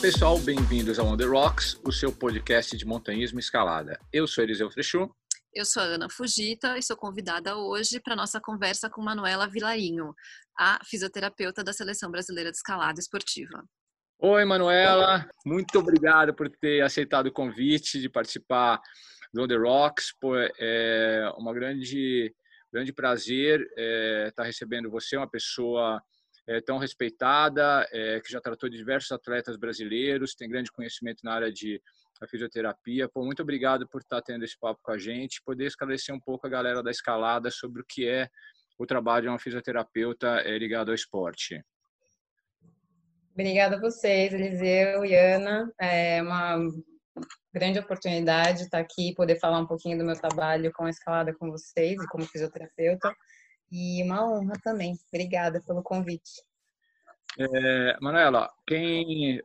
Pessoal, bem-vindos ao On The Rocks, o seu podcast de montanhismo e escalada. Eu sou Eliseu Frechu. Eu sou a Ana Fugita e sou convidada hoje para nossa conversa com Manuela Vilarinho, a fisioterapeuta da Seleção Brasileira de Escalada Esportiva. Oi, Manuela, muito obrigado por ter aceitado o convite de participar do On The Rocks. Pô, é uma grande, grande prazer estar é, tá recebendo você, uma pessoa é, tão respeitada, é, que já tratou diversos atletas brasileiros, tem grande conhecimento na área de fisioterapia. Pô, muito obrigado por estar tendo esse papo com a gente, poder esclarecer um pouco a galera da escalada sobre o que é o trabalho de uma fisioterapeuta é, ligado ao esporte. Obrigada a vocês, Eliseu e Ana. É uma grande oportunidade estar aqui e poder falar um pouquinho do meu trabalho com a escalada com vocês e como fisioterapeuta. E uma honra também. Obrigada pelo convite. É, Manuela, quem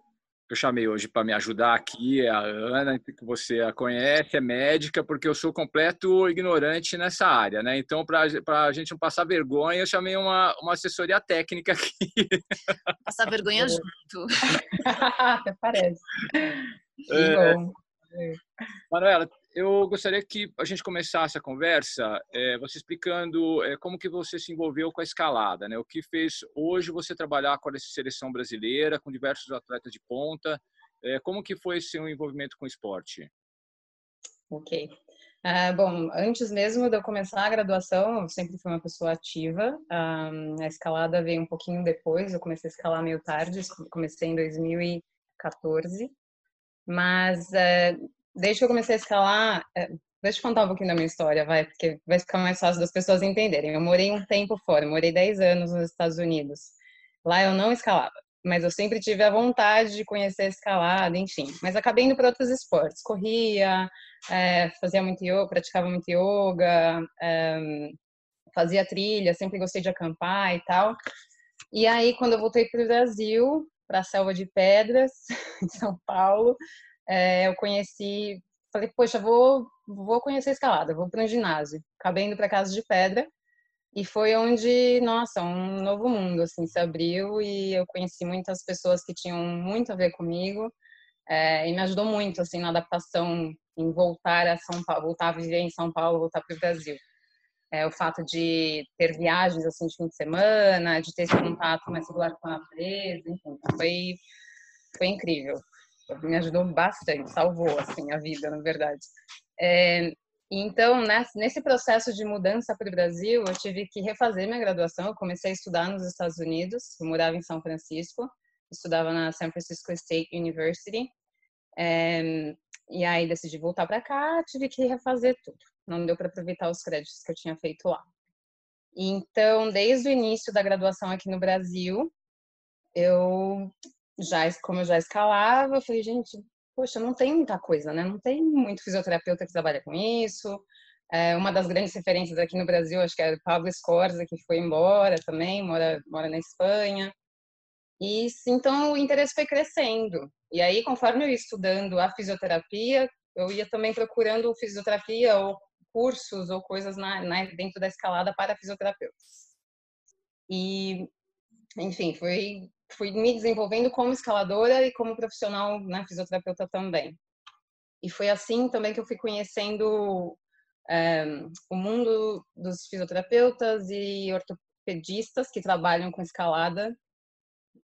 eu chamei hoje para me ajudar aqui é a Ana, que você a conhece, é médica, porque eu sou completo ignorante nessa área, né? Então, para a gente não passar vergonha, eu chamei uma, uma assessoria técnica aqui. Passar vergonha junto. Até parece. É, bom. Manuela, eu gostaria que a gente começasse a conversa, é, você explicando é, como que você se envolveu com a escalada, né? O que fez hoje você trabalhar com a seleção brasileira, com diversos atletas de ponta, é, como que foi seu envolvimento com o esporte? Ok. Uh, bom, antes mesmo de eu começar a graduação, eu sempre fui uma pessoa ativa. Um, a escalada veio um pouquinho depois, eu comecei a escalar meio tarde, comecei em 2014. Mas desde que eu comecei a escalar, é, deixa eu contar um pouquinho da minha história, vai, porque vai ficar mais fácil das pessoas entenderem. Eu morei um tempo fora, morei 10 anos nos Estados Unidos. Lá eu não escalava, mas eu sempre tive a vontade de conhecer a escalada, enfim. Mas acabei indo para outros esportes, corria, é, fazia muito yoga, praticava muito yoga, é, fazia trilha, sempre gostei de acampar e tal. E aí, quando eu voltei para o Brasil, para a Selva de Pedras, em São Paulo, é, eu conheci, falei, poxa, vou, vou conhecer escalada, vou para um ginásio. Acabei indo para Casa de Pedra e foi onde, nossa, um novo mundo assim se abriu e eu conheci muitas pessoas que tinham muito a ver comigo é, e me ajudou muito assim na adaptação em voltar a São Paulo, voltar a viver em São Paulo, voltar para o Brasil. É, o fato de ter viagens assim de fim de semana, de ter esse contato mais regular com a natureza, enfim, foi foi incrível me ajudou bastante, salvou assim a vida, na verdade. É, então, nesse processo de mudança para o Brasil, eu tive que refazer minha graduação. Eu comecei a estudar nos Estados Unidos, eu morava em São Francisco, estudava na San Francisco State University. É, e aí decidi voltar para cá, tive que refazer tudo. Não deu para aproveitar os créditos que eu tinha feito lá. Então, desde o início da graduação aqui no Brasil, eu já, como eu já escalava, eu falei, gente, poxa, não tem muita coisa, né? Não tem muito fisioterapeuta que trabalha com isso. É, uma das grandes referências aqui no Brasil, acho que é Pablo Escorza, que foi embora também, mora, mora na Espanha. E então o interesse foi crescendo. E aí, conforme eu ia estudando a fisioterapia, eu ia também procurando fisioterapia ou cursos ou coisas na, na, dentro da escalada para fisioterapeutas. E, enfim, foi fui me desenvolvendo como escaladora e como profissional, né, fisioterapeuta também. E foi assim também que eu fui conhecendo é, o mundo dos fisioterapeutas e ortopedistas que trabalham com escalada.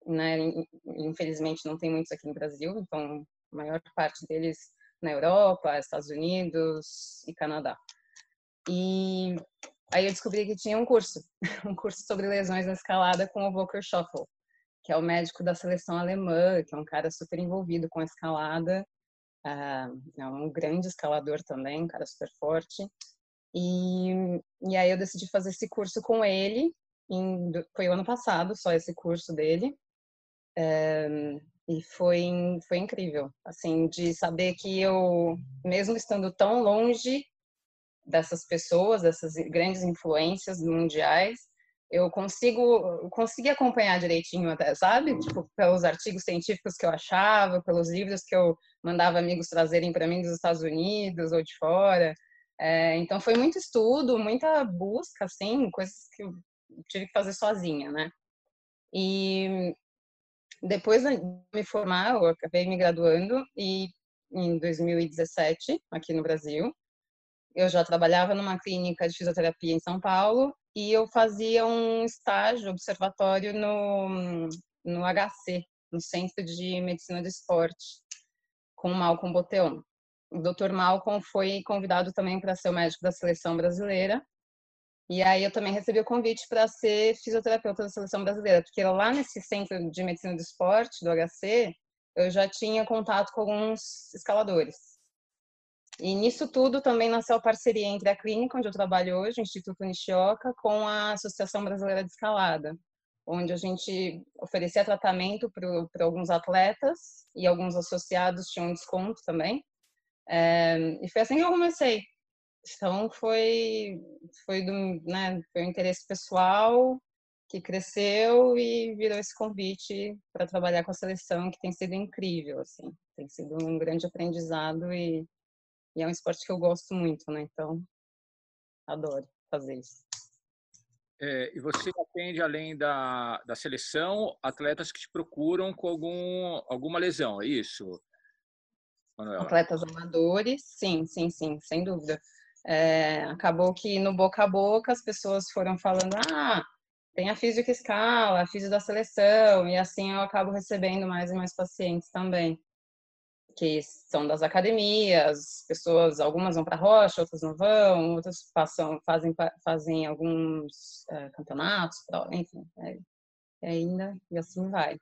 Né? Infelizmente não tem muitos aqui no Brasil, então a maior parte deles na Europa, Estados Unidos e Canadá. E aí eu descobri que tinha um curso, um curso sobre lesões na escalada com o Volker Shuffle que é o médico da seleção alemã, que é um cara super envolvido com a escalada, é um grande escalador também, um cara super forte. E, e aí eu decidi fazer esse curso com ele, em, foi o ano passado, só esse curso dele. É, e foi, foi incrível, assim, de saber que eu, mesmo estando tão longe dessas pessoas, dessas grandes influências mundiais, eu consigo consegui acompanhar direitinho até, sabe? Tipo, pelos artigos científicos que eu achava, pelos livros que eu mandava amigos trazerem para mim dos Estados Unidos ou de fora. É, então foi muito estudo, muita busca, assim, coisas que eu tive que fazer sozinha, né? E depois de me formar, eu acabei me graduando e em 2017 aqui no Brasil. Eu já trabalhava numa clínica de fisioterapia em São Paulo e eu fazia um estágio observatório no, no HC, no Centro de Medicina do Esporte, com o Malcolm Boteon. O Dr. Malcolm foi convidado também para ser o médico da seleção brasileira. E aí eu também recebi o convite para ser fisioterapeuta da seleção brasileira, porque lá nesse Centro de Medicina do Esporte, do HC, eu já tinha contato com alguns escaladores. E nisso tudo também nasceu a parceria entre a clínica onde eu trabalho hoje, o Instituto Nishioka, com a Associação Brasileira de Escalada, onde a gente oferecia tratamento para alguns atletas e alguns associados tinham desconto também. É, e foi assim que eu comecei. Então foi foi do né, foi um interesse pessoal que cresceu e virou esse convite para trabalhar com a seleção que tem sido incrível assim tem sido um grande aprendizado e e é um esporte que eu gosto muito, né? Então, adoro fazer isso. É, e você atende, além da, da seleção, atletas que te procuram com algum, alguma lesão, é isso? Manuela? Atletas amadores, sim, sim, sim, sem dúvida. É, acabou que no boca a boca as pessoas foram falando, ah, tem a física escala, a física da seleção, e assim eu acabo recebendo mais e mais pacientes também que são das academias, pessoas, algumas vão para a rocha, outras não vão, outras passam, fazem, fazem alguns é, campeonatos, enfim, é, é ainda e assim vai.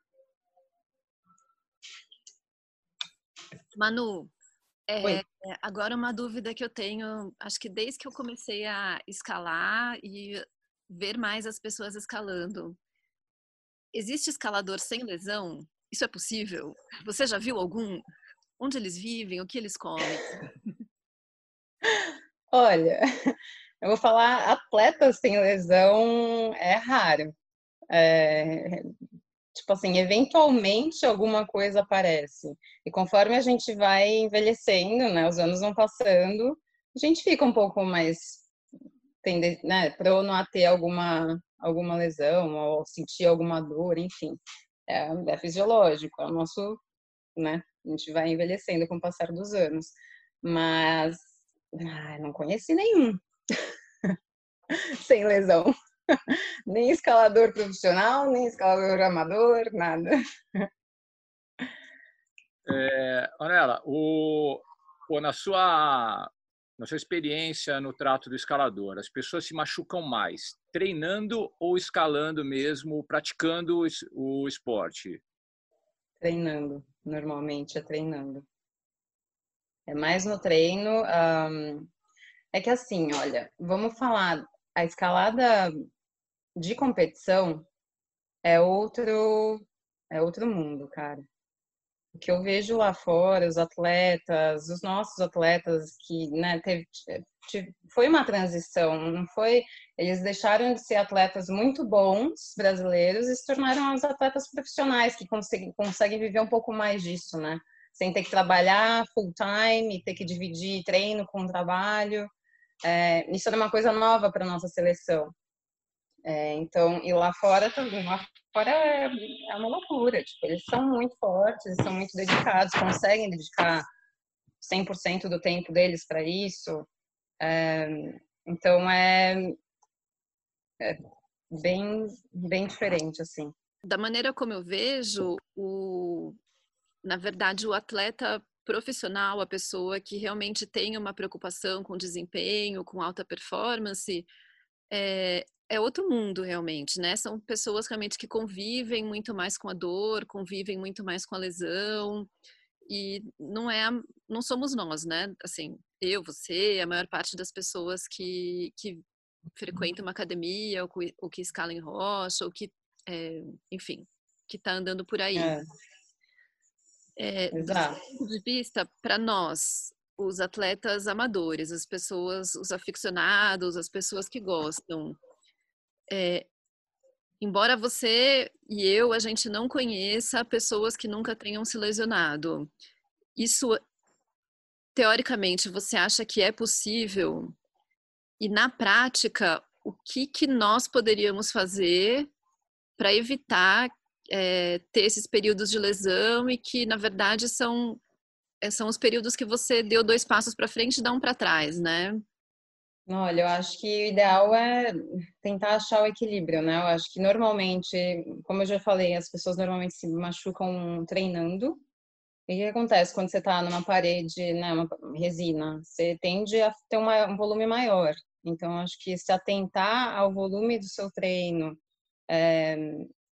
Manu, é, agora uma dúvida que eu tenho, acho que desde que eu comecei a escalar e ver mais as pessoas escalando, existe escalador sem lesão? Isso é possível? Você já viu algum? Onde eles vivem? O que eles comem? Olha, eu vou falar, atletas sem lesão é raro. É, tipo assim, eventualmente alguma coisa aparece. E conforme a gente vai envelhecendo, né, os anos vão passando, a gente fica um pouco mais tende, né, prono a ter alguma alguma lesão ou sentir alguma dor, enfim. É, é fisiológico, é o nosso, né, a gente vai envelhecendo com o passar dos anos. Mas não conheci nenhum sem lesão. nem escalador profissional, nem escalador amador, nada. É, Anela, o, o, na, sua, na sua experiência no trato do escalador, as pessoas se machucam mais treinando ou escalando mesmo, praticando o esporte? Treinando normalmente é treinando. É mais no treino. Um, é que assim, olha, vamos falar, a escalada de competição é outro, é outro mundo, cara. O que eu vejo lá fora, os atletas, os nossos atletas que, né, teve, foi uma transição, não foi? Eles deixaram de ser atletas muito bons brasileiros e se tornaram os atletas profissionais que conseguem, conseguem viver um pouco mais disso, né? Sem ter que trabalhar full time, ter que dividir treino com trabalho. É, isso era uma coisa nova para nossa seleção. É, então, e lá fora também, lá fora é, é uma loucura. Tipo, eles são muito fortes, são muito dedicados, conseguem dedicar 100% do tempo deles para isso. É, então é, é, bem, bem diferente, assim. Da maneira como eu vejo, o, na verdade, o atleta profissional, a pessoa que realmente tem uma preocupação com desempenho, com alta performance, é, é outro mundo realmente, né? São pessoas realmente que convivem muito mais com a dor, convivem muito mais com a lesão e não é, não somos nós, né? Assim, eu, você, a maior parte das pessoas que, que frequentam uma academia, ou, ou que escalam em rocha, ou que, é, enfim, que está andando por aí. É. É, Exato. Do ponto de vista, para nós, os atletas amadores, as pessoas, os aficionados, as pessoas que gostam, é, embora você e eu, a gente não conheça pessoas que nunca tenham se lesionado, isso, teoricamente, você acha que é possível? E na prática, o que, que nós poderíamos fazer para evitar é, ter esses períodos de lesão e que, na verdade, são, são os períodos que você deu dois passos para frente e dá um para trás, né? Olha, eu acho que o ideal é tentar achar o equilíbrio, né? Eu acho que normalmente, como eu já falei, as pessoas normalmente se machucam treinando. E o que acontece quando você está numa parede, né, uma resina? Você tende a ter uma, um volume maior. Então, acho que se atentar ao volume do seu treino, é,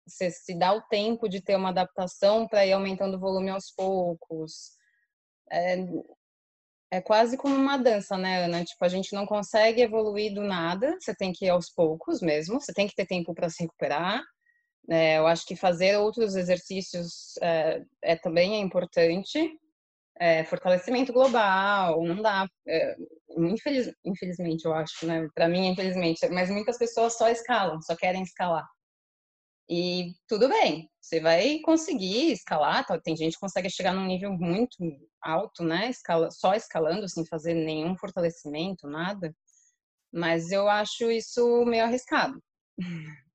você se dá o tempo de ter uma adaptação para ir aumentando o volume aos poucos. É, é quase como uma dança, né, Ana? Tipo, a gente não consegue evoluir do nada, você tem que ir aos poucos mesmo, você tem que ter tempo para se recuperar. É, eu acho que fazer outros exercícios é, é também é importante. É, fortalecimento global, não dá. É, infeliz, infelizmente, eu acho, né? Para mim, infelizmente, mas muitas pessoas só escalam, só querem escalar. E tudo bem, você vai conseguir escalar. Tem gente que consegue chegar num nível muito alto, né? Escala, só escalando, sem fazer nenhum fortalecimento, nada. Mas eu acho isso meio arriscado.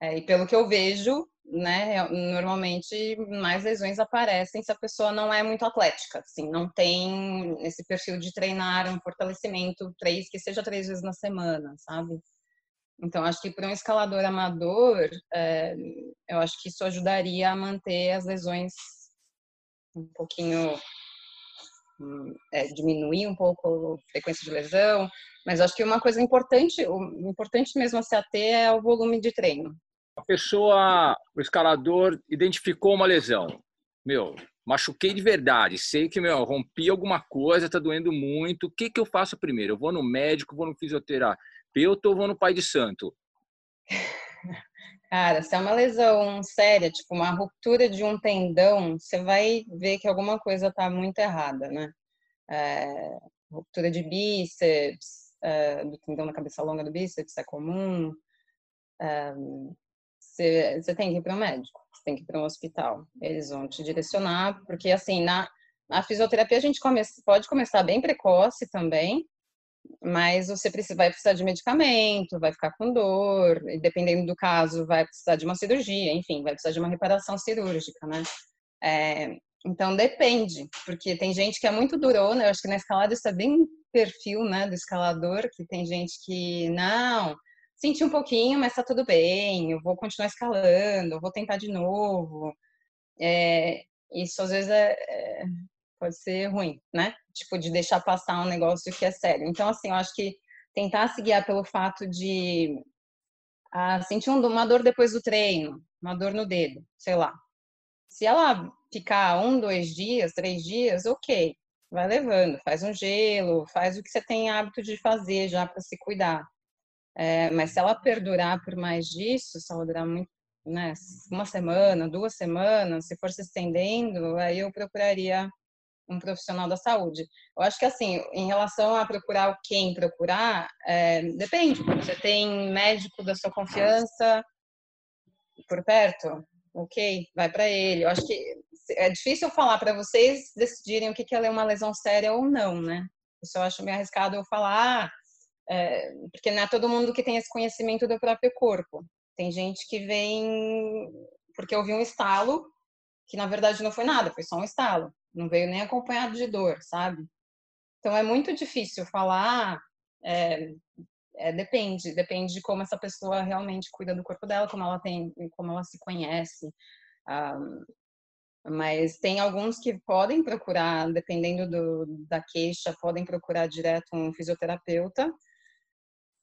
É, e pelo que eu vejo, né, normalmente mais lesões aparecem se a pessoa não é muito atlética, assim, não tem esse perfil de treinar um fortalecimento três, que seja três vezes na semana, sabe? Então, acho que para um escalador amador, é, eu acho que isso ajudaria a manter as lesões um pouquinho, é, diminuir um pouco a frequência de lesão, mas acho que uma coisa importante, o importante mesmo a se ater é o volume de treino. A pessoa, o escalador, identificou uma lesão. Meu, machuquei de verdade, sei que meu, rompi alguma coisa, tá doendo muito. O que, que eu faço primeiro? Eu vou no médico, vou no fisioterapeuta terapeuta ou vou no pai de santo? Cara, se é uma lesão séria, tipo uma ruptura de um tendão, você vai ver que alguma coisa tá muito errada, né? É, ruptura de bíceps, é, do tendão na cabeça longa do bíceps é comum. É, você, tem que ir para o médico, você tem que ir para um hospital. Eles vão te direcionar, porque assim, na, na fisioterapia a gente come, pode começar bem precoce também, mas você precisa, vai precisar de medicamento, vai ficar com dor, e dependendo do caso, vai precisar de uma cirurgia, enfim, vai precisar de uma reparação cirúrgica, né? É, então depende, porque tem gente que é muito durona, eu acho que na escalada isso é bem perfil, né, do escalador, que tem gente que, não, senti um pouquinho, mas tá tudo bem, eu vou continuar escalando, eu vou tentar de novo. É, isso às vezes é, é pode ser ruim, né? Tipo, de deixar passar um negócio que é sério. Então, assim, eu acho que tentar se guiar pelo fato de ah, sentir uma dor depois do treino, uma dor no dedo, sei lá. Se ela ficar um, dois dias, três dias, ok, vai levando, faz um gelo, faz o que você tem hábito de fazer já para se cuidar. É, mas se ela perdurar por mais disso, se ela durar muito, né, uma semana, duas semanas, se for se estendendo, aí eu procuraria um profissional da saúde. Eu acho que assim, em relação a procurar quem procurar, é, depende. Você tem médico da sua confiança por perto, ok, vai para ele. Eu acho que é difícil falar para vocês decidirem o que é uma lesão séria ou não, né? Isso eu acho meio arriscado eu falar, é, porque não é todo mundo que tem esse conhecimento do próprio corpo. Tem gente que vem porque ouviu um estalo que na verdade não foi nada, foi só um estalo não veio nem acompanhado de dor, sabe? Então é muito difícil falar, é, é, depende, depende de como essa pessoa realmente cuida do corpo dela, como ela tem, como ela se conhece. Um, ah, mas tem alguns que podem procurar, dependendo do, da queixa, podem procurar direto um fisioterapeuta,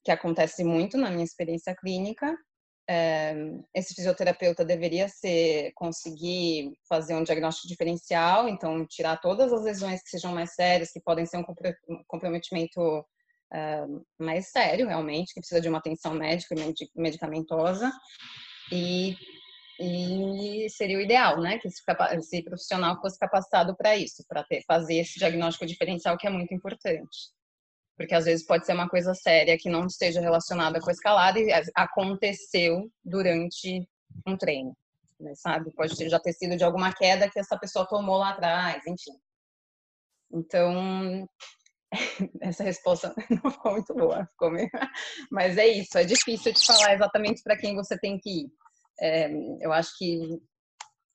que acontece muito na minha experiência clínica. Esse fisioterapeuta deveria ser conseguir fazer um diagnóstico diferencial, então tirar todas as lesões que sejam mais sérias, que podem ser um comprometimento mais sério, realmente, que precisa de uma atenção médica e medicamentosa, e, e seria o ideal, né, que esse profissional fosse capacitado para isso, para fazer esse diagnóstico diferencial que é muito importante porque às vezes pode ser uma coisa séria que não esteja relacionada com a escalada e aconteceu durante um treino, né, sabe? Pode ter, já ter sido de alguma queda que essa pessoa tomou lá atrás, enfim. Então, essa resposta não ficou muito boa, ficou meio... mas é isso, é difícil de falar exatamente para quem você tem que ir. É, eu acho que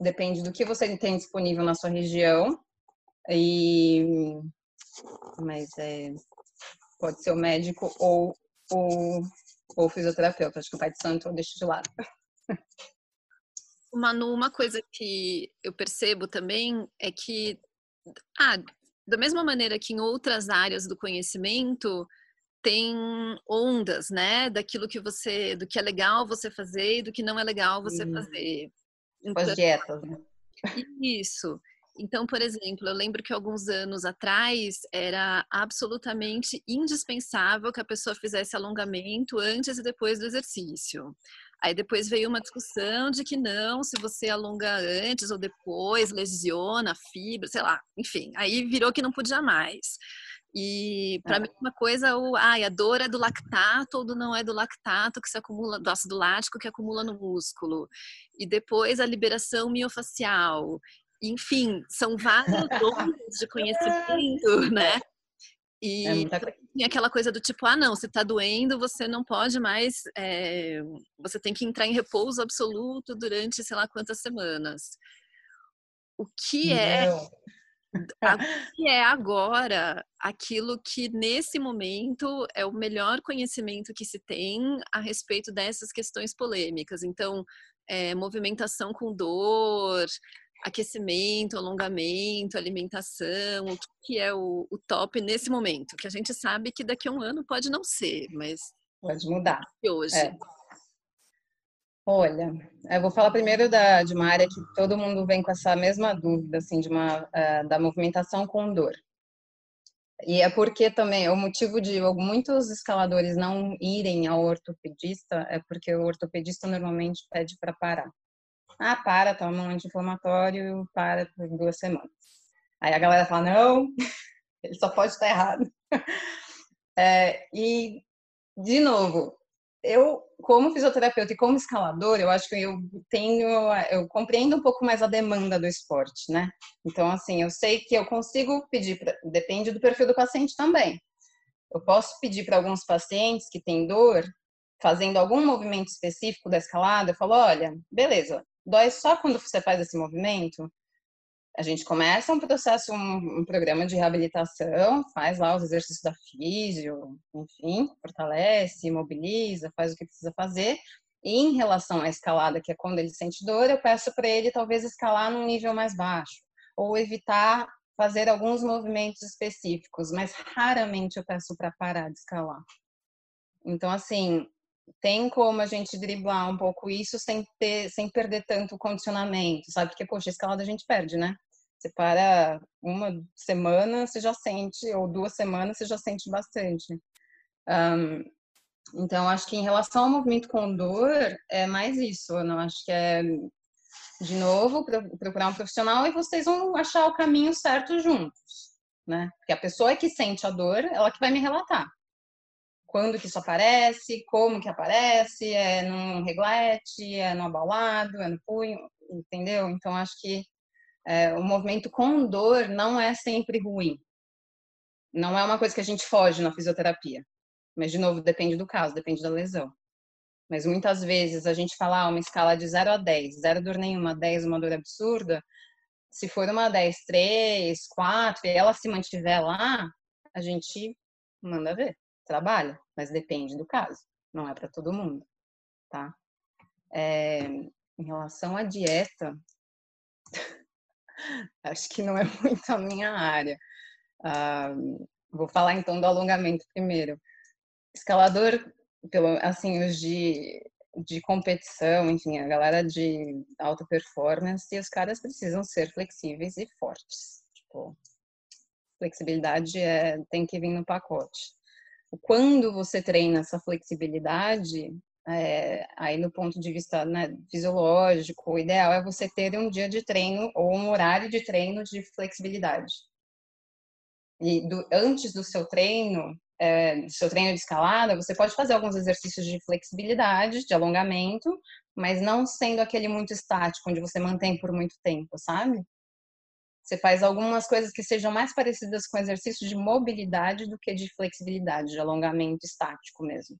depende do que você tem disponível na sua região e mas é, Pode ser o médico ou o, ou o fisioterapeuta. Acho que o pai de santo eu deixo de lado. Manu, uma coisa que eu percebo também é que, ah, da mesma maneira que em outras áreas do conhecimento, tem ondas, né, daquilo que você, do que é legal você fazer e do que não é legal você hum. fazer. Então, As dietas, né? Isso. Então, por exemplo, eu lembro que alguns anos atrás era absolutamente indispensável que a pessoa fizesse alongamento antes e depois do exercício. Aí depois veio uma discussão de que não, se você alonga antes ou depois, lesiona a fibra, sei lá, enfim. Aí virou que não podia mais. E para é. mim uma coisa, o, ai, a dor é do lactato ou do não é do lactato que se acumula, do ácido lático que acumula no músculo. E depois a liberação miofacial enfim, são vários dons de conhecimento, né? E é aquela coisa do tipo, ah, não, se tá doendo, você não pode mais, é, você tem que entrar em repouso absoluto durante sei lá quantas semanas. O que é, a, o que é agora aquilo que nesse momento é o melhor conhecimento que se tem a respeito dessas questões polêmicas. Então, é, movimentação com dor, aquecimento, alongamento, alimentação, o que é o, o, top nesse momento? Que a gente sabe que daqui a um ano pode não ser, mas pode mudar. E hoje. É. Olha, eu vou falar primeiro da, de uma área que todo mundo vem com essa mesma dúvida, assim, de uma uh, da movimentação com dor. E é porque também o motivo de muitos escaladores não irem ao ortopedista é porque o ortopedista normalmente pede para parar. Ah, para, toma um anti-inflamatório, para por duas semanas. Aí a galera fala, não, ele só pode estar errado. É, e, de novo, eu, como fisioterapeuta e como escalador, eu acho que eu tenho, eu compreendo um pouco mais a demanda do esporte, né? Então, assim, eu sei que eu consigo pedir, pra, depende do perfil do paciente também. Eu posso pedir para alguns pacientes que têm dor, fazendo algum movimento específico da escalada, eu falo, olha, beleza, dói só quando você faz esse movimento. A gente começa um processo, um, um programa de reabilitação, faz lá os exercícios da físio, enfim, fortalece, mobiliza, faz o que precisa fazer. E em relação à escalada, que é quando ele sente dor, eu peço para ele talvez escalar num nível mais baixo ou evitar fazer alguns movimentos específicos, mas raramente eu peço para parar de escalar. Então, assim, tem como a gente driblar um pouco isso sem ter, sem perder tanto o condicionamento, sabe? Porque, poxa, a escalada a gente perde, né? Você para uma semana, você já sente, ou duas semanas, você já sente bastante. Um, então, acho que em relação ao movimento com dor, é mais isso. Eu não acho que é, de novo, procurar um profissional e vocês vão achar o caminho certo juntos, né? Porque a pessoa que sente a dor, ela que vai me relatar quando que isso aparece, como que aparece, é num reglete, é no abalado, é no punho, entendeu? Então, acho que é, o movimento com dor não é sempre ruim. Não é uma coisa que a gente foge na fisioterapia. Mas, de novo, depende do caso, depende da lesão. Mas muitas vezes a gente fala ah, uma escala de 0 a 10, 0 dor nenhuma, 10 uma dor absurda. Se for uma 10, 3, 4 e ela se mantiver lá, a gente manda ver trabalha, mas depende do caso, não é para todo mundo, tá? É, em relação à dieta, acho que não é muito a minha área. Ah, vou falar então do alongamento primeiro. Escalador, pelo assim, os de de competição, enfim, a galera de alta performance, os caras precisam ser flexíveis e fortes. Tipo, flexibilidade é, tem que vir no pacote. Quando você treina essa flexibilidade, é, aí no ponto de vista né, fisiológico, o ideal é você ter um dia de treino ou um horário de treino de flexibilidade. E do, antes do seu treino, é, seu treino de escalada, você pode fazer alguns exercícios de flexibilidade, de alongamento, mas não sendo aquele muito estático, onde você mantém por muito tempo, sabe? Você faz algumas coisas que sejam mais parecidas com exercícios de mobilidade do que de flexibilidade, de alongamento estático mesmo.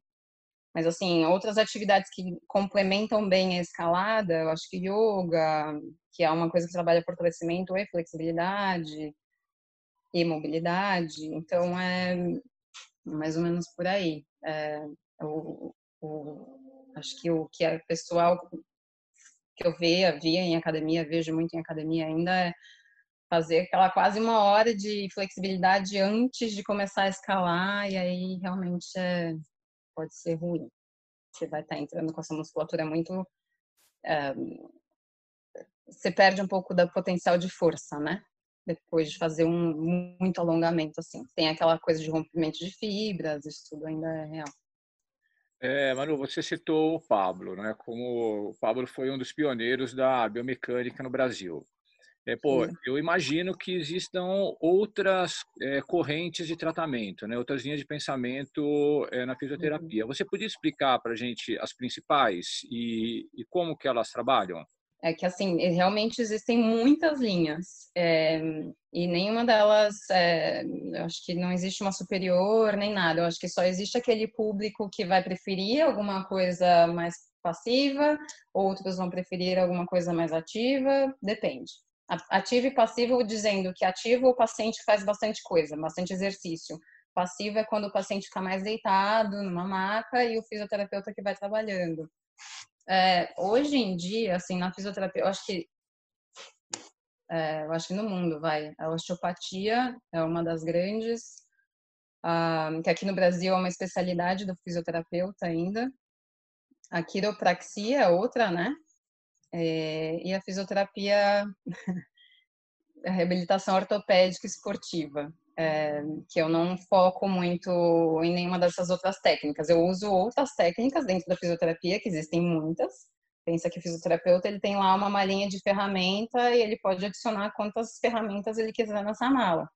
Mas, assim, outras atividades que complementam bem a escalada, eu acho que yoga, que é uma coisa que trabalha fortalecimento e flexibilidade, e mobilidade. Então, é mais ou menos por aí. É, o, o, acho que o que é pessoal que eu via, via em academia, vejo muito em academia ainda é fazer aquela quase uma hora de flexibilidade antes de começar a escalar e aí realmente é, pode ser ruim. Você vai estar entrando com essa musculatura muito é, você perde um pouco da potencial de força, né? depois de fazer um muito alongamento assim. Tem aquela coisa de rompimento de fibras, isso tudo ainda é real. É, Manu, você citou o Pablo, né? Como o Pablo foi um dos pioneiros da biomecânica no Brasil. É, pô, eu imagino que existam outras é, correntes de tratamento, né? outras linhas de pensamento é, na fisioterapia. Uhum. Você podia explicar para a gente as principais e, e como que elas trabalham? é que assim realmente existem muitas linhas é, e nenhuma delas eu acho que não existe uma superior nem nada eu acho que só existe aquele público que vai preferir alguma coisa mais passiva outros vão preferir alguma coisa mais ativa depende ativo e passivo dizendo que ativo o paciente faz bastante coisa bastante exercício. Passivo é quando o paciente fica mais deitado numa maca e o fisioterapeuta que vai trabalhando. É, hoje em dia, assim, na fisioterapia, eu acho que é, eu acho que no mundo vai. A osteopatia é uma das grandes ah, que aqui no Brasil é uma especialidade do fisioterapeuta ainda. A quiropraxia é outra né é, e a fisioterapia a reabilitação ortopédica esportiva é, que eu não foco muito em nenhuma dessas outras técnicas. Eu uso outras técnicas dentro da fisioterapia, que existem muitas. Pensa que o fisioterapeuta ele tem lá uma malinha de ferramenta e ele pode adicionar quantas ferramentas ele quiser nessa mala.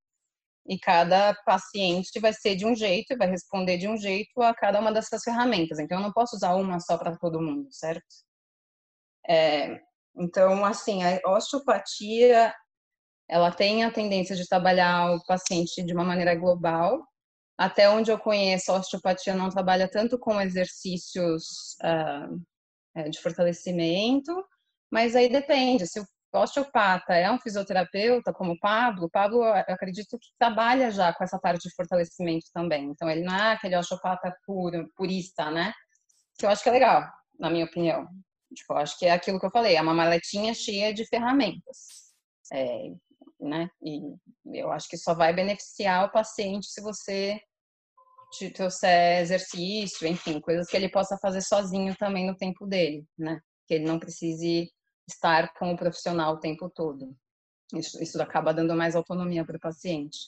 E cada paciente vai ser de um jeito e vai responder de um jeito a cada uma dessas ferramentas. Então, eu não posso usar uma só para todo mundo, certo? É, então, assim, a osteopatia ela tem a tendência de trabalhar o paciente de uma maneira global. Até onde eu conheço, a osteopatia não trabalha tanto com exercícios uh, de fortalecimento, mas aí depende. Se o osteopata é um fisioterapeuta, como o Pablo, o Pablo, eu acredito que trabalha já com essa parte de fortalecimento também. Então, ele não é aquele osteopata puro, purista, né? Que eu acho que é legal, na minha opinião. Tipo, acho que é aquilo que eu falei, é uma maletinha cheia de ferramentas. É, né? E eu acho que só vai beneficiar o paciente se você trouxer exercício, enfim, coisas que ele possa fazer sozinho também no tempo dele, né? Que ele não precise estar com o profissional o tempo todo. Isso, isso acaba dando mais autonomia para o paciente.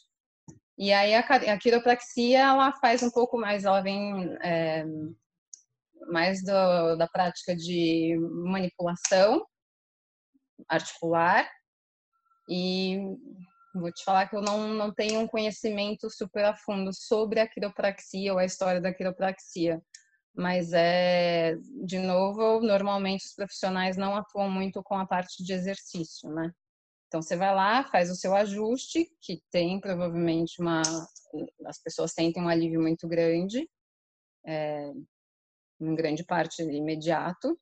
E aí a, a, quiropraxia, ela faz um pouco mais, ela vem é, mais do, da prática de manipulação articular e vou te falar que eu não, não tenho um conhecimento super a fundo sobre a quiropraxia ou a história da quiropraxia. Mas é, de novo, normalmente os profissionais não atuam muito com a parte de exercício, né? Então você vai lá, faz o seu ajuste, que tem provavelmente uma. As pessoas sentem um alívio muito grande, é, em grande parte imediato,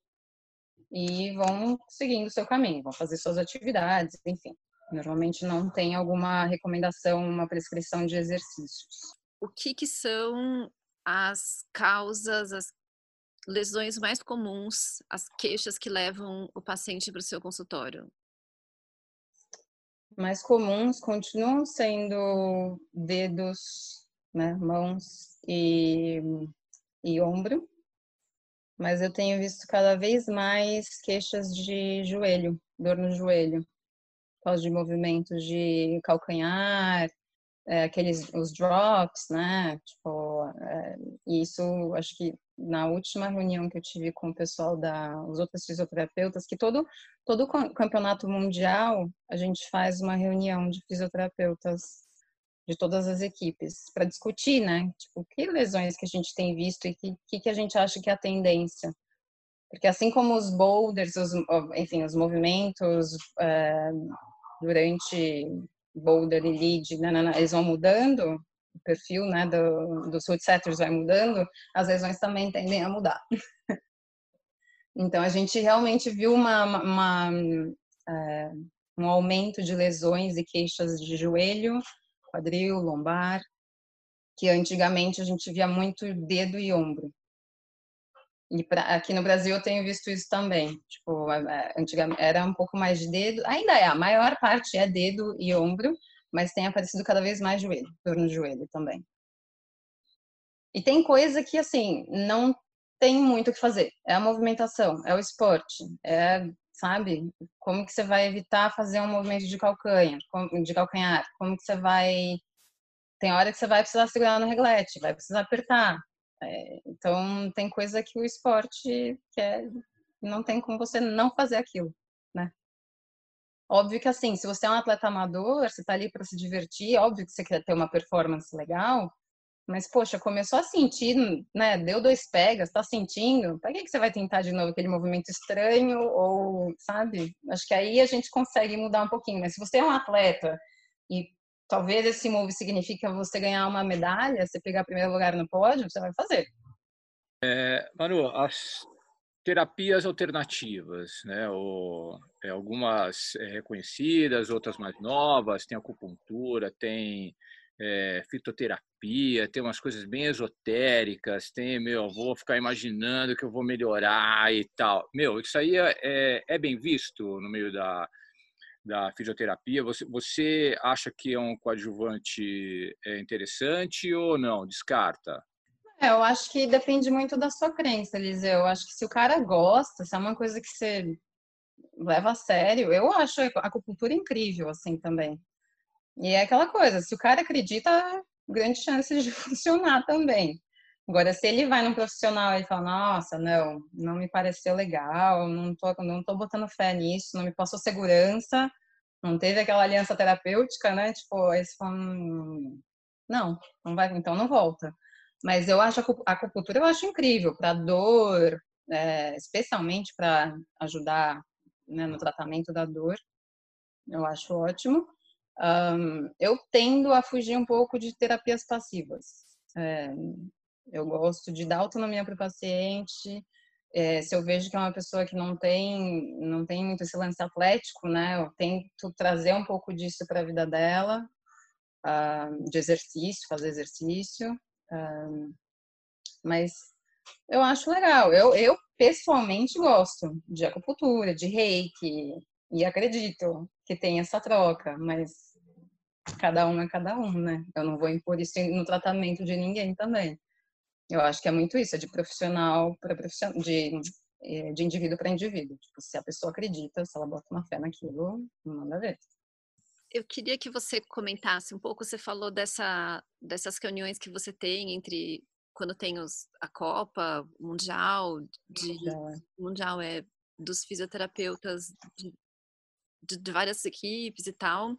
e vão seguindo o seu caminho, vão fazer suas atividades, enfim. Normalmente não tem alguma recomendação, uma prescrição de exercícios. O que, que são as causas, as lesões mais comuns, as queixas que levam o paciente para o seu consultório? Mais comuns continuam sendo dedos, né, mãos e, e ombro. Mas eu tenho visto cada vez mais queixas de joelho, dor no joelho, por causa de movimentos de calcanhar, é, aqueles os drops, né? Tipo, é, isso acho que na última reunião que eu tive com o pessoal da os outros fisioterapeutas, que todo todo campeonato mundial a gente faz uma reunião de fisioterapeutas de todas as equipes para discutir, né? Tipo, que lesões que a gente tem visto e que, que, que a gente acha que é a tendência. Porque assim como os boulders, os, enfim, os movimentos é, durante boulder e lead, né, né, né, eles vão mudando, o perfil né, do, dos root setters vai mudando, as lesões também tendem a mudar. então, a gente realmente viu uma, uma, uma é, um aumento de lesões e queixas de joelho, quadril, lombar, que antigamente a gente via muito dedo e ombro. E pra, aqui no Brasil eu tenho visto isso também. Tipo, antigamente era um pouco mais de dedo, ainda é, a maior parte é dedo e ombro, mas tem aparecido cada vez mais joelho, dor no joelho também. E tem coisa que, assim, não tem muito o que fazer. É a movimentação, é o esporte, é, sabe? Como que você vai evitar fazer um movimento de calcanhar, de calcanhar? Como que você vai... Tem hora que você vai precisar segurar no reglete, vai precisar apertar. É, então, tem coisa que o esporte quer, não tem como você não fazer aquilo, né? Óbvio que assim, se você é um atleta amador, você tá ali para se divertir, óbvio que você quer ter uma performance legal, mas poxa, começou a sentir, né? Deu dois pegas, tá sentindo? Para que, que você vai tentar de novo aquele movimento estranho ou, sabe? Acho que aí a gente consegue mudar um pouquinho, mas se você é um atleta e talvez esse move signifique você ganhar uma medalha, você pegar primeiro lugar no pódio, você vai fazer. É, Manu, as terapias alternativas, né? O, é, algumas é, reconhecidas, outras mais novas, tem acupuntura, tem é, fitoterapia, tem umas coisas bem esotéricas, tem, meu, vou ficar imaginando que eu vou melhorar e tal. Meu, isso aí é, é, é bem visto no meio da, da fisioterapia, você, você acha que é um coadjuvante é, interessante ou não? Descarta? É, eu acho que depende muito da sua crença, Eliseu. Eu acho que se o cara gosta, se é uma coisa que você leva a sério, eu acho a acupuntura incrível, assim, também. E é aquela coisa, se o cara acredita, grande chance de funcionar também. Agora, se ele vai num profissional e fala, nossa, não, não me pareceu legal, não tô, não tô botando fé nisso, não me passou segurança, não teve aquela aliança terapêutica, né? Tipo, aí você fala, hum, não, não vai, então não volta. Mas eu acho a acupuntura eu acho incrível para dor, é, especialmente para ajudar né, no tratamento da dor. Eu acho ótimo. Um, eu tendo a fugir um pouco de terapias passivas. É, eu gosto de dar autonomia para o paciente. É, se eu vejo que é uma pessoa que não tem não tem muito esse lance atlético, né? Eu tento trazer um pouco disso para a vida dela, uh, de exercício, fazer exercício. Uh, mas eu acho legal. Eu, eu pessoalmente gosto de acupuntura, de reiki, e acredito que tem essa troca, mas cada um é cada um, né? Eu não vou impor isso no tratamento de ninguém também. Eu acho que é muito isso, é de profissional para profissional, de, eh, de indivíduo para indivíduo. Tipo, se a pessoa acredita, se ela bota uma fé naquilo, não manda ver. Eu queria que você comentasse um pouco, você falou dessa, dessas reuniões que você tem entre quando tem os, a Copa Mundial, de, mundial, é. mundial é dos fisioterapeutas de, de, de várias equipes e tal.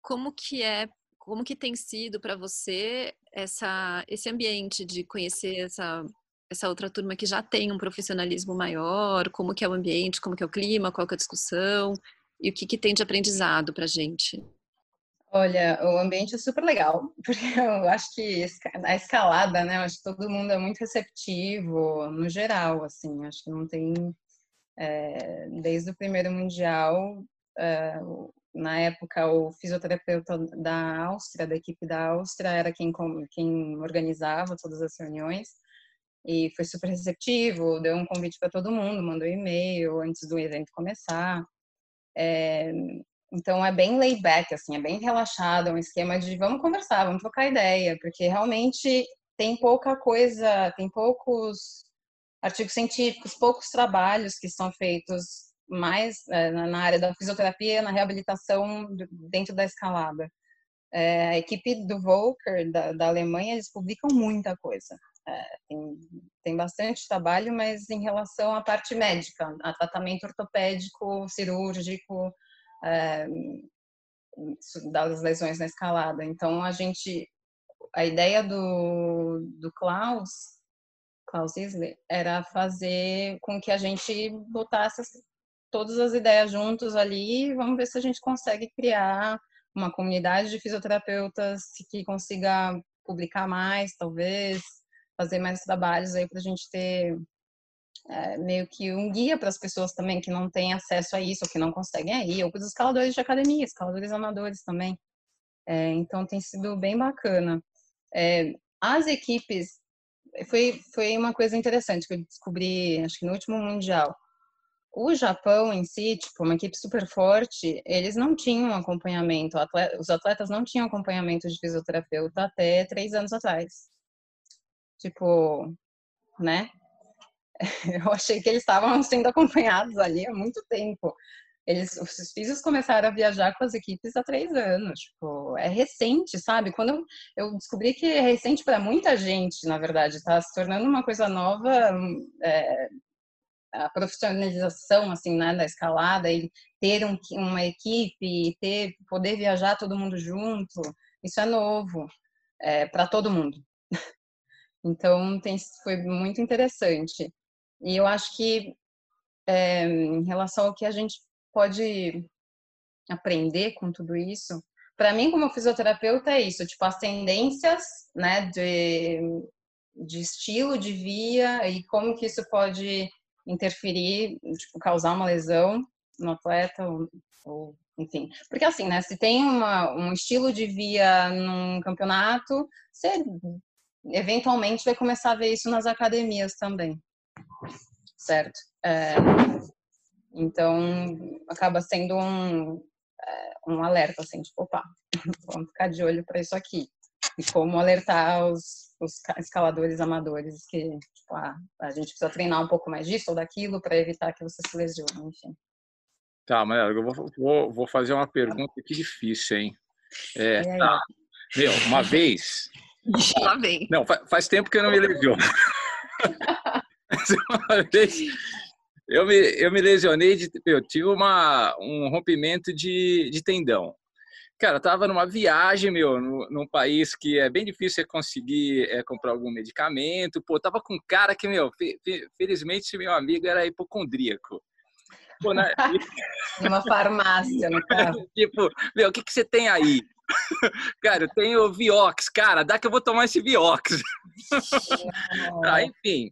Como que é como que tem sido para você essa, esse ambiente de conhecer essa, essa outra turma que já tem um profissionalismo maior, como que é o ambiente, como que é o clima, qual que é a discussão e o que, que tem de aprendizado para a gente? Olha, o ambiente é super legal, porque eu acho que a escalada, né? Eu acho que todo mundo é muito receptivo, no geral, assim. Acho que não tem, é, desde o primeiro mundial, na época, o fisioterapeuta da Áustria, da equipe da Áustria, era quem, quem organizava todas as reuniões e foi super receptivo, deu um convite para todo mundo, mandou e-mail antes do evento começar. É, então é bem laid back, assim, é bem relaxado, é um esquema de vamos conversar, vamos trocar ideia, porque realmente tem pouca coisa, tem poucos artigos científicos, poucos trabalhos que são feitos mais é, na área da fisioterapia, na reabilitação dentro da escalada. É, a equipe do Volker, da, da, Alemanha, eles publicam muita coisa. É, tem, tem bastante trabalho, mas em relação à parte médica, a tratamento ortopédico, cirúrgico, das lesões na escalada. Então, a gente, a ideia do, do Klaus, Klaus Isle, era fazer com que a gente botasse todas as ideias juntos ali vamos ver se a gente consegue criar uma comunidade de fisioterapeutas que consiga publicar mais, talvez, fazer mais trabalhos aí para a gente ter é, meio que um guia para as pessoas também que não têm acesso a isso, ou que não conseguem aí, ou para os escaladores de academia, escaladores amadores também. É, então tem sido bem bacana. É, as equipes, foi, foi uma coisa interessante que eu descobri, acho que no último Mundial. O Japão em si, tipo, uma equipe super forte, eles não tinham acompanhamento, os atletas não tinham acompanhamento de fisioterapeuta até três anos atrás. Tipo, né? Eu achei que eles estavam sendo acompanhados ali há muito tempo. Eles, os físicos começaram a viajar com as equipes há três anos. Tipo, é recente, sabe? Quando eu, descobri que é recente para muita gente, na verdade, está se tornando uma coisa nova. É, a profissionalização assim né, da escalada e ter um, uma equipe ter poder viajar todo mundo junto isso é novo é, para todo mundo. Então tem, foi muito interessante. E eu acho que é, em relação ao que a gente pode aprender com tudo isso para mim como fisioterapeuta é isso tipo as tendências né de, de estilo de via e como que isso pode interferir, tipo, causar uma lesão no atleta ou, ou, enfim. Porque assim, né, se tem uma, um estilo de via num campeonato, você eventualmente vai começar a ver isso nas academias também, certo? É, então, acaba sendo um, é, um alerta, assim, tipo, opa, vamos ficar de olho para isso aqui e como alertar os, os escaladores amadores que tipo, ah, a gente precisa treinar um pouco mais disso ou daquilo para evitar que você se lesione, enfim. Tá, mas eu vou, vou, vou fazer uma pergunta que difícil, hein? É, tá. Meu, uma vez. Lá vem. Não, faz, faz tempo que eu não me lesiono. uma vez eu me, eu me lesionei, de, eu tive uma, um rompimento de, de tendão. Cara, tava numa viagem, meu, no, num país que é bem difícil você conseguir é, comprar algum medicamento. Pô, tava com um cara que, meu, fe, fe, felizmente meu amigo era hipocondríaco. Pô, na... Uma farmácia, no caso. tipo, meu, o que, que você tem aí? cara, eu tenho Viox. Cara, dá que eu vou tomar esse Viox. ah, enfim,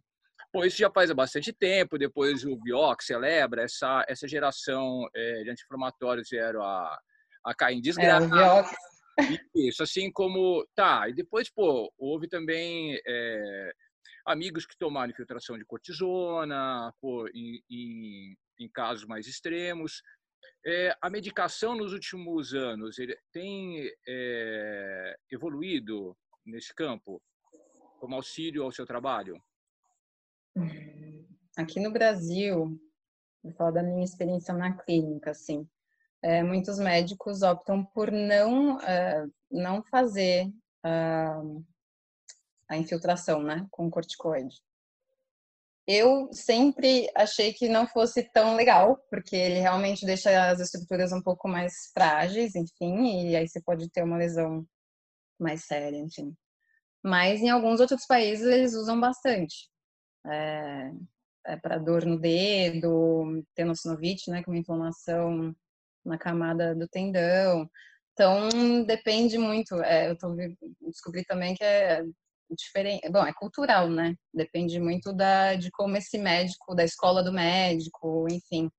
Pô, isso já faz bastante tempo. Depois o Viox celebra essa, essa geração é, de anti-inflamatórios vieram a a cair em é, desgraça. É, Isso, assim como. Tá, e depois, pô, houve também é, amigos que tomaram infiltração de cortisona, pô, em, em, em casos mais extremos. É, a medicação nos últimos anos ele tem é, evoluído nesse campo como auxílio ao seu trabalho? Aqui no Brasil, vou falar da minha experiência na clínica, assim, é, muitos médicos optam por não, uh, não fazer uh, a infiltração né, com corticoide. Eu sempre achei que não fosse tão legal, porque ele realmente deixa as estruturas um pouco mais frágeis, enfim, e aí você pode ter uma lesão mais séria, enfim. Mas em alguns outros países eles usam bastante. É, é para dor no dedo, tenossinovite, né, que é uma inflamação na camada do tendão. Então, depende muito. É, eu tô, descobri também que é diferente. Bom, é cultural, né? Depende muito da, de como esse médico, da escola do médico, enfim.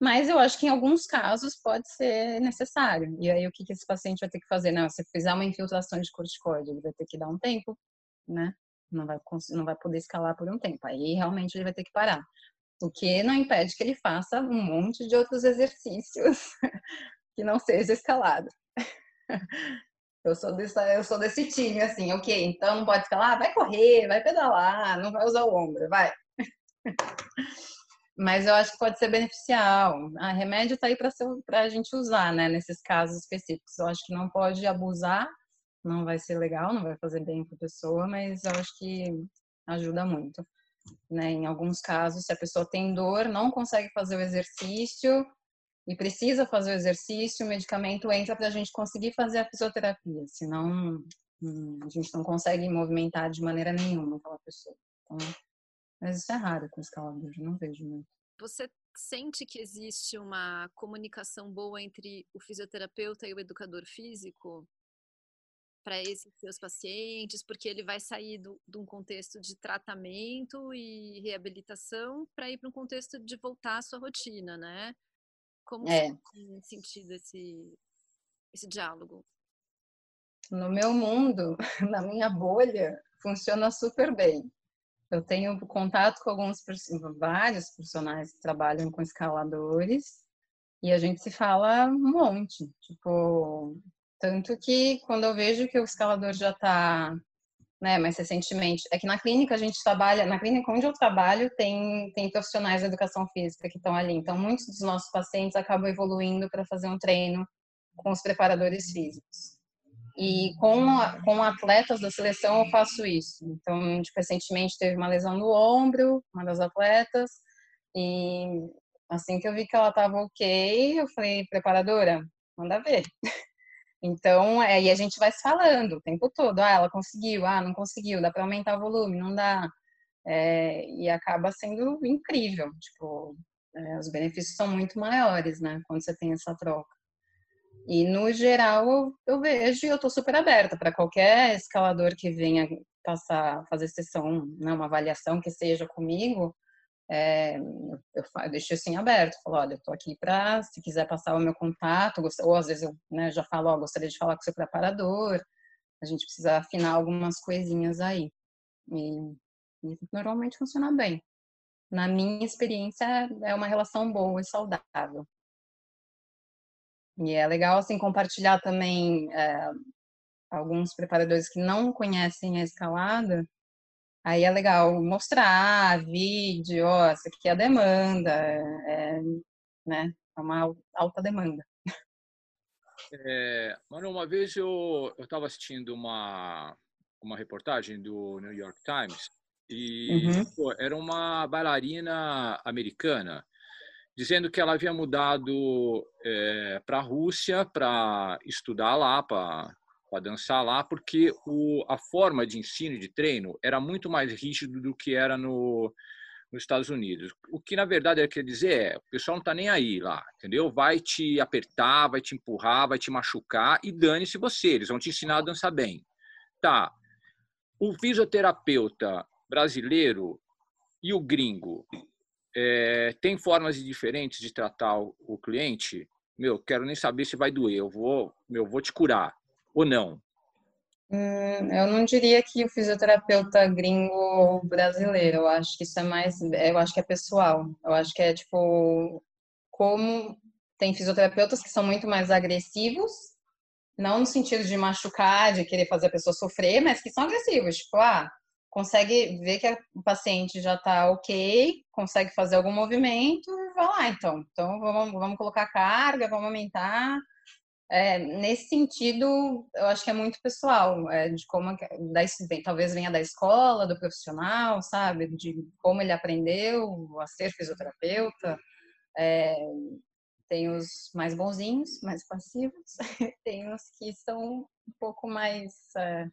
Mas eu acho que em alguns casos pode ser necessário. E aí, o que, que esse paciente vai ter que fazer? Não, se fizer uma infiltração de corticoide, ele vai ter que dar um tempo, né? Não vai, não vai poder escalar por um tempo. Aí, realmente, ele vai ter que parar. O que não impede que ele faça um monte de outros exercícios que não seja escalado. Eu sou, desse, eu sou desse time, assim, ok, então não pode escalar? Vai correr, vai pedalar, não vai usar o ombro, vai. Mas eu acho que pode ser beneficial. A remédio está aí para a gente usar, né? Nesses casos específicos. Eu acho que não pode abusar, não vai ser legal, não vai fazer bem para a pessoa, mas eu acho que ajuda muito. Né? Em alguns casos, se a pessoa tem dor, não consegue fazer o exercício e precisa fazer o exercício, o medicamento entra para a gente conseguir fazer a fisioterapia, senão hum, a gente não consegue movimentar de maneira nenhuma aquela pessoa. Então, mas isso é raro com escalador, não vejo muito. Você sente que existe uma comunicação boa entre o fisioterapeuta e o educador físico? Para esses seus pacientes, porque ele vai sair do, de um contexto de tratamento e reabilitação para ir para um contexto de voltar à sua rotina, né? Como é. tem sentido esse, esse diálogo? No meu mundo, na minha bolha, funciona super bem. Eu tenho contato com alguns vários profissionais que trabalham com escaladores e a gente se fala um monte. Tipo, tanto que quando eu vejo que o escalador já está, né, mais recentemente, é que na clínica a gente trabalha, na clínica onde eu trabalho tem, tem profissionais da educação física que estão ali. Então, muitos dos nossos pacientes acabam evoluindo para fazer um treino com os preparadores físicos. E com, com atletas da seleção eu faço isso. Então, tipo, recentemente teve uma lesão no ombro, uma das atletas, e assim que eu vi que ela estava ok, eu falei, preparadora, manda ver. Então, aí a gente vai se falando o tempo todo. Ah, ela conseguiu, ah, não conseguiu, dá para aumentar o volume, não dá. É, e acaba sendo incrível. Tipo, é, os benefícios são muito maiores, né, quando você tem essa troca. E no geral eu, eu vejo e eu tô super aberta para qualquer escalador que venha passar, fazer sessão, né, uma avaliação que seja comigo, é, eu, eu, assim aberto, falo, olha, eu tô aqui para, se quiser passar o meu contato, ou às vezes eu né, já falo, ó, gostaria de falar com o seu preparador, a gente precisa afinar algumas coisinhas aí. E, e normalmente funciona bem. Na minha experiência, é uma relação boa e saudável. E é legal, assim, compartilhar também é, alguns preparadores que não conhecem a escalada, Aí é legal mostrar vídeo, ó, essa aqui é a demanda, é, né? É uma alta demanda. É, mano, uma vez eu estava assistindo uma, uma reportagem do New York Times e uhum. pô, era uma bailarina americana dizendo que ela havia mudado é, para a Rússia para estudar lá, para para dançar lá, porque o, a forma de ensino de treino era muito mais rígido do que era no, nos Estados Unidos. O que na verdade quer dizer é, o pessoal não está nem aí lá, entendeu? Vai te apertar, vai te empurrar, vai te machucar e dane-se você, eles vão te ensinar a dançar bem. Tá. O fisioterapeuta brasileiro e o gringo é, tem formas diferentes de tratar o, o cliente? Meu, quero nem saber se vai doer, eu vou, meu, vou te curar ou não? Hum, eu não diria que o fisioterapeuta gringo ou brasileiro, eu acho que isso é mais, eu acho que é pessoal. Eu acho que é tipo como tem fisioterapeutas que são muito mais agressivos, não no sentido de machucar, de querer fazer a pessoa sofrer, mas que são agressivos, tipo, ah, consegue ver que o paciente já está ok, consegue fazer algum movimento, vai lá então. Então vamos, vamos colocar carga, vamos aumentar é, nesse sentido, eu acho que é muito pessoal, é, de como da, talvez venha da escola, do profissional, sabe, de como ele aprendeu a ser fisioterapeuta. É, tem os mais bonzinhos, mais passivos, tem os que são um pouco mais é,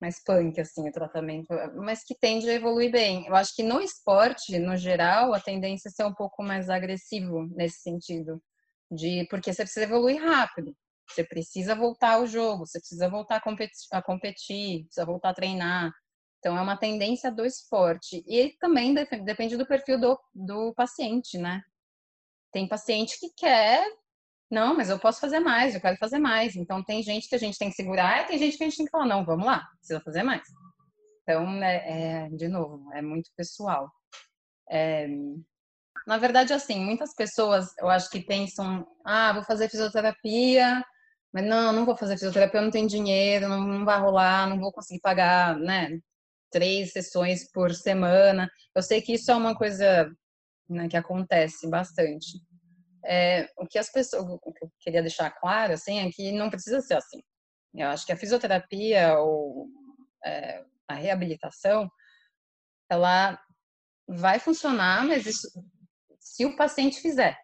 mais punk assim o tratamento, mas que tende a evoluir bem. Eu acho que no esporte, no geral, a tendência é ser um pouco mais agressivo nesse sentido de porque você precisa evoluir rápido. Você precisa voltar ao jogo, você precisa voltar a competir, a competir, precisa voltar a treinar. Então é uma tendência do esporte e também depende do perfil do, do paciente, né? Tem paciente que quer, não, mas eu posso fazer mais, eu quero fazer mais. Então tem gente que a gente tem que segurar e tem gente que a gente tem que falar, não, vamos lá, precisa fazer mais. Então, é, é de novo, é muito pessoal. É, na verdade, assim, muitas pessoas, eu acho que pensam, ah, vou fazer fisioterapia, mas não, não vou fazer fisioterapia, eu não tenho dinheiro, não, não vai rolar, não vou conseguir pagar, né? três sessões por semana. Eu sei que isso é uma coisa né, que acontece bastante. É, o que as pessoas, o que eu queria deixar claro, assim, é que não precisa ser assim. Eu acho que a fisioterapia ou é, a reabilitação, ela vai funcionar, mas isso, se o paciente fizer.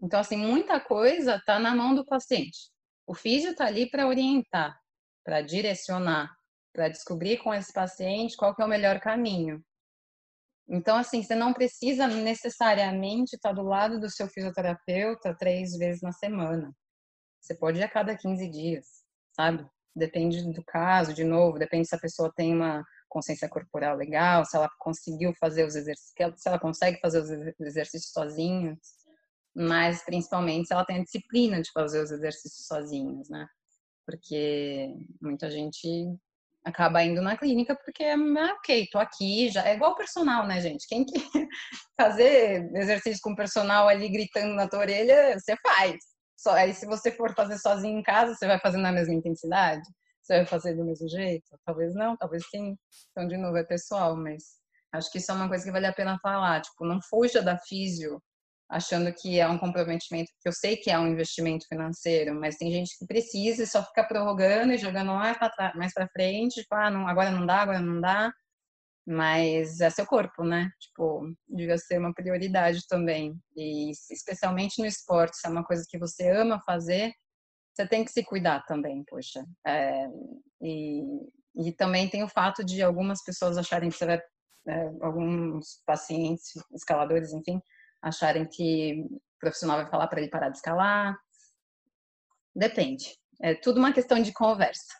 Então, assim, muita coisa está na mão do paciente. O físio está ali para orientar, para direcionar, para descobrir com esse paciente qual é o melhor caminho. Então, assim, você não precisa necessariamente estar do lado do seu fisioterapeuta três vezes na semana. Você pode ir a cada 15 dias, sabe? Depende do caso, de novo, depende se a pessoa tem uma consciência corporal legal, se ela conseguiu fazer os exercícios, se ela consegue fazer os exercícios sozinhos, mas principalmente se ela tem a disciplina de fazer os exercícios sozinhos, né? Porque muita gente acaba indo na clínica porque, ah, ok, tô aqui, já é igual personal, né, gente? Quem que fazer exercício com personal ali gritando na tua orelha, você faz. Só aí se você for fazer sozinho em casa, você vai fazer na mesma intensidade? Você vai fazer do mesmo jeito? Talvez não, talvez sim. Então, de novo, é pessoal, mas acho que isso é uma coisa que vale a pena falar. Tipo, não fuja da físio achando que é um comprometimento, que eu sei que é um investimento financeiro, mas tem gente que precisa e só fica prorrogando e jogando mais para frente, tipo, ah, não, agora não dá, agora não dá. Mas é seu corpo, né? Tipo, devia ser uma prioridade também. E especialmente no esporte, se é uma coisa que você ama fazer, você tem que se cuidar também, poxa. É, e, e também tem o fato de algumas pessoas acharem que você vai, é, alguns pacientes, escaladores, enfim, acharem que o profissional vai falar para ele parar de escalar. Depende. É tudo uma questão de conversa.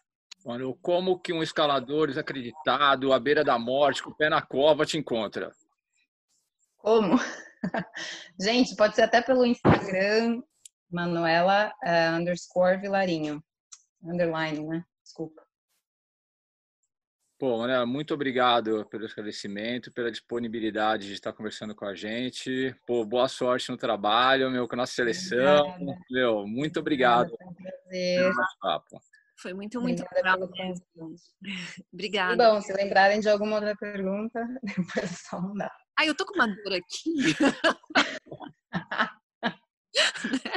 Mano, como que um escalador desacreditado, à beira da morte, com o pé na cova, te encontra? Como? Gente, pode ser até pelo Instagram, Manuela uh, underscore Vilarinho. Underline, né? Desculpa. Pô, Manuela, muito obrigado pelo esclarecimento, pela disponibilidade de estar conversando com a gente. Pô, boa sorte no trabalho, meu, com a nossa seleção. Obrigada. Meu, muito obrigado. Foi um prazer. Foi muito, muito legal Obrigada. bom, se lembrarem de alguma outra pergunta, depois é só mandar. Ai, eu tô com uma dor aqui.